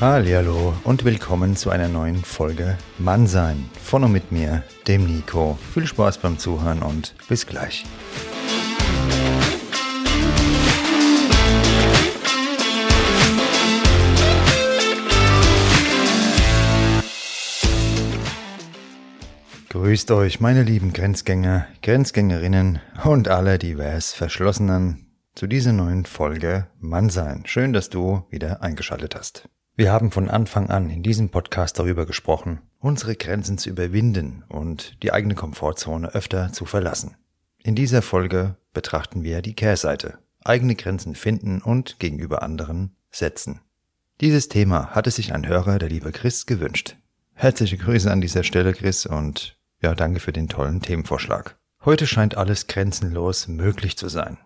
Hallo und willkommen zu einer neuen Folge Mannsein von und mit mir, dem Nico. Viel Spaß beim Zuhören und bis gleich. Grüßt euch, meine lieben Grenzgänger, Grenzgängerinnen und alle divers Verschlossenen zu dieser neuen Folge Mannsein. Schön, dass du wieder eingeschaltet hast. Wir haben von Anfang an in diesem Podcast darüber gesprochen, unsere Grenzen zu überwinden und die eigene Komfortzone öfter zu verlassen. In dieser Folge betrachten wir die Kehrseite, eigene Grenzen finden und gegenüber anderen setzen. Dieses Thema hatte sich ein Hörer, der liebe Chris, gewünscht. Herzliche Grüße an dieser Stelle, Chris, und ja, danke für den tollen Themenvorschlag. Heute scheint alles grenzenlos möglich zu sein.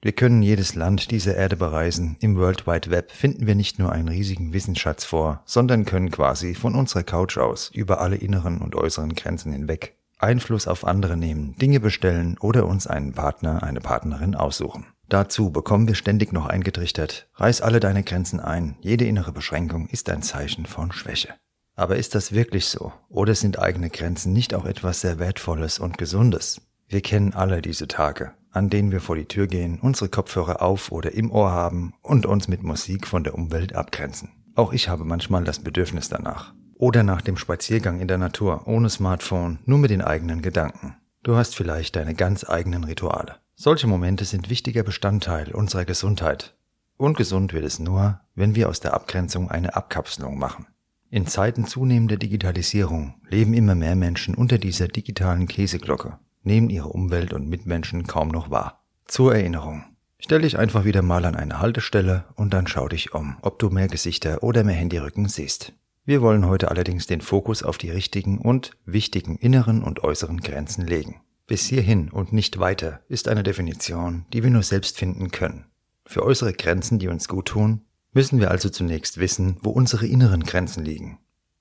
Wir können jedes Land dieser Erde bereisen. Im World Wide Web finden wir nicht nur einen riesigen Wissensschatz vor, sondern können quasi von unserer Couch aus über alle inneren und äußeren Grenzen hinweg Einfluss auf andere nehmen, Dinge bestellen oder uns einen Partner, eine Partnerin aussuchen. Dazu bekommen wir ständig noch eingetrichtert, reiß alle deine Grenzen ein, jede innere Beschränkung ist ein Zeichen von Schwäche. Aber ist das wirklich so? Oder sind eigene Grenzen nicht auch etwas sehr Wertvolles und Gesundes? Wir kennen alle diese Tage an denen wir vor die Tür gehen, unsere Kopfhörer auf oder im Ohr haben und uns mit Musik von der Umwelt abgrenzen. Auch ich habe manchmal das Bedürfnis danach. Oder nach dem Spaziergang in der Natur, ohne Smartphone, nur mit den eigenen Gedanken. Du hast vielleicht deine ganz eigenen Rituale. Solche Momente sind wichtiger Bestandteil unserer Gesundheit. Und gesund wird es nur, wenn wir aus der Abgrenzung eine Abkapselung machen. In Zeiten zunehmender Digitalisierung leben immer mehr Menschen unter dieser digitalen Käseglocke nehmen ihre Umwelt und Mitmenschen kaum noch wahr. Zur Erinnerung. Stell dich einfach wieder mal an eine Haltestelle und dann schau dich um, ob du mehr Gesichter oder mehr Handyrücken siehst. Wir wollen heute allerdings den Fokus auf die richtigen und wichtigen inneren und äußeren Grenzen legen. Bis hierhin und nicht weiter ist eine Definition, die wir nur selbst finden können. Für äußere Grenzen, die uns gut tun, müssen wir also zunächst wissen, wo unsere inneren Grenzen liegen.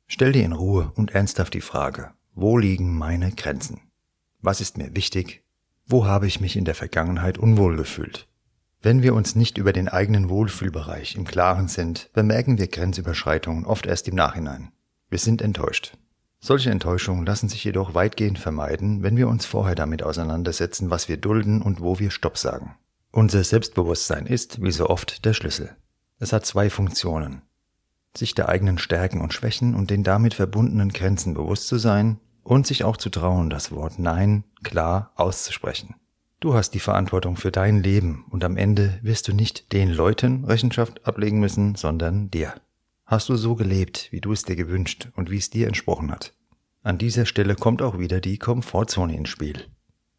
Stell dir in Ruhe und ernsthaft die Frage, wo liegen meine Grenzen? Was ist mir wichtig? Wo habe ich mich in der Vergangenheit unwohl gefühlt? Wenn wir uns nicht über den eigenen Wohlfühlbereich im Klaren sind, bemerken wir Grenzüberschreitungen oft erst im Nachhinein. Wir sind enttäuscht. Solche Enttäuschungen lassen sich jedoch weitgehend vermeiden, wenn wir uns vorher damit auseinandersetzen, was wir dulden und wo wir Stopp sagen. Unser Selbstbewusstsein ist, wie so oft, der Schlüssel. Es hat zwei Funktionen. Sich der eigenen Stärken und Schwächen und den damit verbundenen Grenzen bewusst zu sein und sich auch zu trauen, das Wort Nein klar auszusprechen. Du hast die Verantwortung für dein Leben und am Ende wirst du nicht den Leuten Rechenschaft ablegen müssen, sondern dir. Hast du so gelebt, wie du es dir gewünscht und wie es dir entsprochen hat? An dieser Stelle kommt auch wieder die Komfortzone ins Spiel.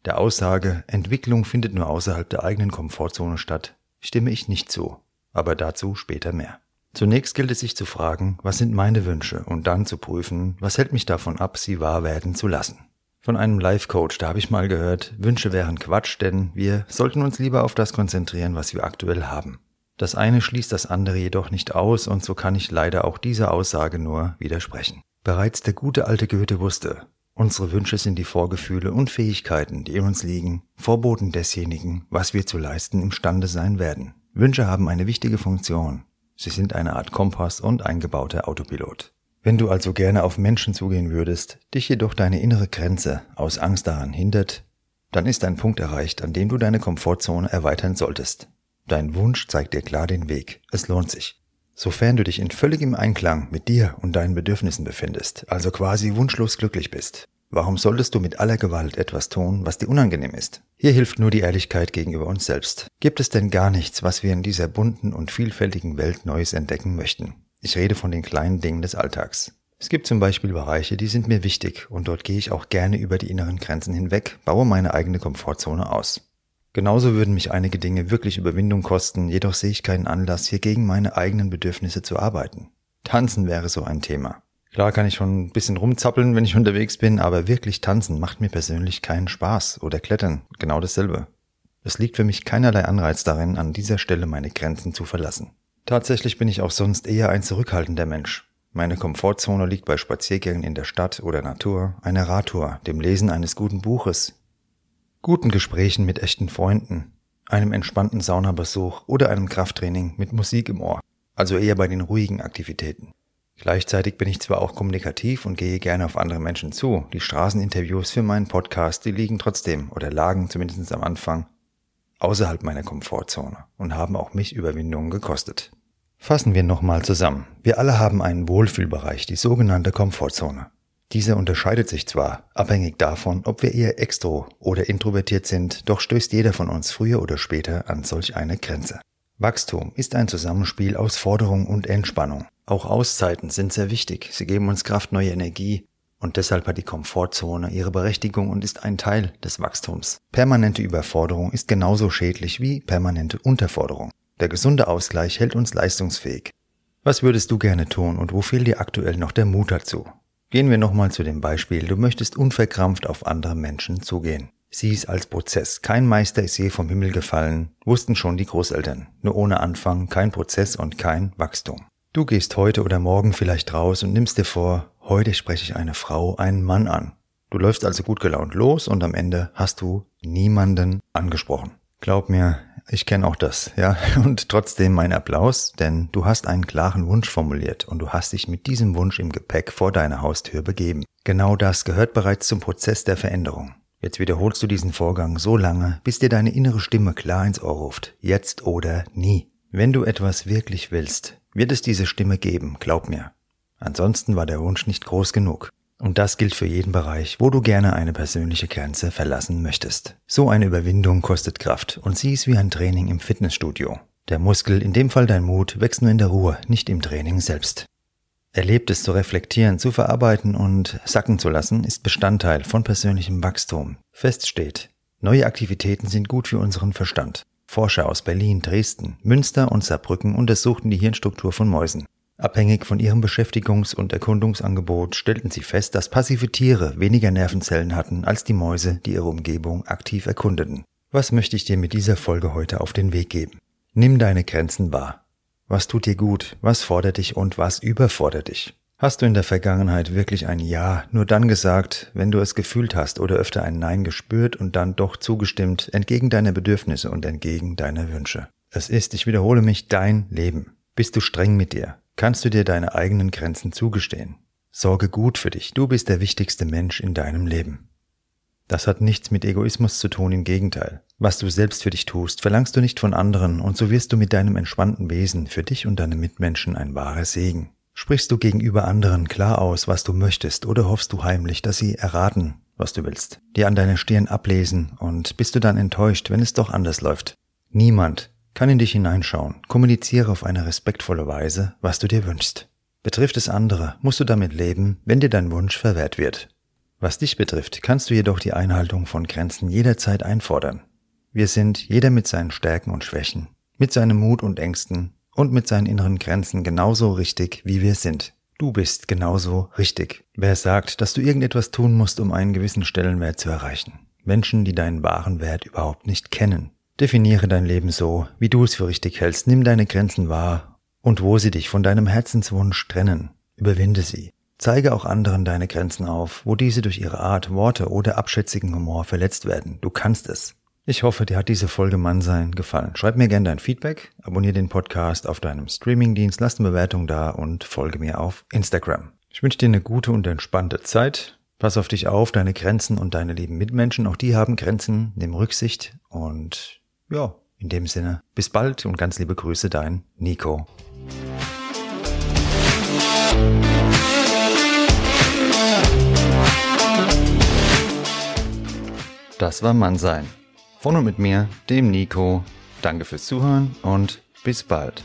Der Aussage, Entwicklung findet nur außerhalb der eigenen Komfortzone statt, stimme ich nicht zu, aber dazu später mehr. Zunächst gilt es sich zu fragen, was sind meine Wünsche und dann zu prüfen, was hält mich davon ab, sie wahr werden zu lassen. Von einem Life-Coach, da habe ich mal gehört, Wünsche wären Quatsch, denn wir sollten uns lieber auf das konzentrieren, was wir aktuell haben. Das eine schließt das andere jedoch nicht aus und so kann ich leider auch dieser Aussage nur widersprechen. Bereits der gute alte Goethe wusste, unsere Wünsche sind die Vorgefühle und Fähigkeiten, die in uns liegen, Vorboten desjenigen, was wir zu leisten imstande sein werden. Wünsche haben eine wichtige Funktion, Sie sind eine Art Kompass und eingebauter Autopilot. Wenn du also gerne auf Menschen zugehen würdest, dich jedoch deine innere Grenze aus Angst daran hindert, dann ist ein Punkt erreicht, an dem du deine Komfortzone erweitern solltest. Dein Wunsch zeigt dir klar den Weg. Es lohnt sich. Sofern du dich in völligem Einklang mit dir und deinen Bedürfnissen befindest, also quasi wunschlos glücklich bist, warum solltest du mit aller Gewalt etwas tun, was dir unangenehm ist? Hier hilft nur die Ehrlichkeit gegenüber uns selbst. Gibt es denn gar nichts, was wir in dieser bunten und vielfältigen Welt Neues entdecken möchten? Ich rede von den kleinen Dingen des Alltags. Es gibt zum Beispiel Bereiche, die sind mir wichtig und dort gehe ich auch gerne über die inneren Grenzen hinweg, baue meine eigene Komfortzone aus. Genauso würden mich einige Dinge wirklich Überwindung kosten, jedoch sehe ich keinen Anlass, hier gegen meine eigenen Bedürfnisse zu arbeiten. Tanzen wäre so ein Thema. Klar kann ich schon ein bisschen rumzappeln, wenn ich unterwegs bin, aber wirklich tanzen macht mir persönlich keinen Spaß oder klettern, genau dasselbe. Es liegt für mich keinerlei Anreiz darin, an dieser Stelle meine Grenzen zu verlassen. Tatsächlich bin ich auch sonst eher ein zurückhaltender Mensch. Meine Komfortzone liegt bei Spaziergängen in der Stadt oder Natur, einer Radtour, dem Lesen eines guten Buches, guten Gesprächen mit echten Freunden, einem entspannten Saunabesuch oder einem Krafttraining mit Musik im Ohr, also eher bei den ruhigen Aktivitäten. Gleichzeitig bin ich zwar auch kommunikativ und gehe gerne auf andere Menschen zu, die Straßeninterviews für meinen Podcast, die liegen trotzdem oder lagen zumindest am Anfang außerhalb meiner Komfortzone und haben auch mich Überwindungen gekostet. Fassen wir nochmal zusammen. Wir alle haben einen Wohlfühlbereich, die sogenannte Komfortzone. Dieser unterscheidet sich zwar, abhängig davon, ob wir eher extro oder introvertiert sind, doch stößt jeder von uns früher oder später an solch eine Grenze. Wachstum ist ein Zusammenspiel aus Forderung und Entspannung. Auch Auszeiten sind sehr wichtig. Sie geben uns Kraft, neue Energie und deshalb hat die Komfortzone ihre Berechtigung und ist ein Teil des Wachstums. Permanente Überforderung ist genauso schädlich wie permanente Unterforderung. Der gesunde Ausgleich hält uns leistungsfähig. Was würdest du gerne tun und wo fehlt dir aktuell noch der Mut dazu? Gehen wir nochmal zu dem Beispiel, du möchtest unverkrampft auf andere Menschen zugehen. Sieh es als Prozess. Kein Meister ist je vom Himmel gefallen, wussten schon die Großeltern. Nur ohne Anfang kein Prozess und kein Wachstum. Du gehst heute oder morgen vielleicht raus und nimmst dir vor, heute spreche ich eine Frau, einen Mann an. Du läufst also gut gelaunt los und am Ende hast du niemanden angesprochen. Glaub mir, ich kenne auch das, ja. Und trotzdem mein Applaus, denn du hast einen klaren Wunsch formuliert und du hast dich mit diesem Wunsch im Gepäck vor deine Haustür begeben. Genau das gehört bereits zum Prozess der Veränderung. Jetzt wiederholst du diesen Vorgang so lange, bis dir deine innere Stimme klar ins Ohr ruft. Jetzt oder nie. Wenn du etwas wirklich willst, wird es diese Stimme geben, glaub mir. Ansonsten war der Wunsch nicht groß genug. Und das gilt für jeden Bereich, wo du gerne eine persönliche Grenze verlassen möchtest. So eine Überwindung kostet Kraft und sie ist wie ein Training im Fitnessstudio. Der Muskel, in dem Fall dein Mut, wächst nur in der Ruhe, nicht im Training selbst. Erlebtes zu reflektieren, zu verarbeiten und sacken zu lassen, ist Bestandteil von persönlichem Wachstum. Fest steht, neue Aktivitäten sind gut für unseren Verstand. Forscher aus Berlin, Dresden, Münster und Saarbrücken untersuchten die Hirnstruktur von Mäusen. Abhängig von ihrem Beschäftigungs- und Erkundungsangebot stellten sie fest, dass passive Tiere weniger Nervenzellen hatten als die Mäuse, die ihre Umgebung aktiv erkundeten. Was möchte ich dir mit dieser Folge heute auf den Weg geben? Nimm deine Grenzen wahr. Was tut dir gut, was fordert dich und was überfordert dich? Hast du in der Vergangenheit wirklich ein Ja nur dann gesagt, wenn du es gefühlt hast oder öfter ein Nein gespürt und dann doch zugestimmt, entgegen deiner Bedürfnisse und entgegen deiner Wünsche? Es ist, ich wiederhole mich, dein Leben. Bist du streng mit dir? kannst du dir deine eigenen Grenzen zugestehen. Sorge gut für dich, du bist der wichtigste Mensch in deinem Leben. Das hat nichts mit Egoismus zu tun, im Gegenteil. Was du selbst für dich tust, verlangst du nicht von anderen, und so wirst du mit deinem entspannten Wesen für dich und deine Mitmenschen ein wahrer Segen. Sprichst du gegenüber anderen klar aus, was du möchtest, oder hoffst du heimlich, dass sie erraten, was du willst, dir an deiner Stirn ablesen, und bist du dann enttäuscht, wenn es doch anders läuft? Niemand kann in dich hineinschauen. Kommuniziere auf eine respektvolle Weise, was du dir wünschst. Betrifft es andere, musst du damit leben, wenn dir dein Wunsch verwehrt wird. Was dich betrifft, kannst du jedoch die Einhaltung von Grenzen jederzeit einfordern. Wir sind, jeder mit seinen Stärken und Schwächen, mit seinem Mut und Ängsten und mit seinen inneren Grenzen genauso richtig, wie wir sind. Du bist genauso richtig. Wer sagt, dass du irgendetwas tun musst, um einen gewissen Stellenwert zu erreichen? Menschen, die deinen wahren Wert überhaupt nicht kennen, Definiere dein Leben so, wie du es für richtig hältst, nimm deine Grenzen wahr und wo sie dich von deinem Herzenswunsch trennen, überwinde sie. Zeige auch anderen deine Grenzen auf, wo diese durch ihre Art, Worte oder abschätzigen Humor verletzt werden. Du kannst es. Ich hoffe, dir hat diese Folge Mannsein gefallen. Schreib mir gerne dein Feedback, abonniere den Podcast auf deinem Streamingdienst, lass eine Bewertung da und folge mir auf Instagram. Ich wünsche dir eine gute und entspannte Zeit. Pass auf dich auf, deine Grenzen und deine lieben Mitmenschen, auch die haben Grenzen, nimm Rücksicht und ja, In dem Sinne, bis bald und ganz liebe Grüße, dein Nico. Das war Mannsein. Von und mit mir, dem Nico. Danke fürs Zuhören und bis bald.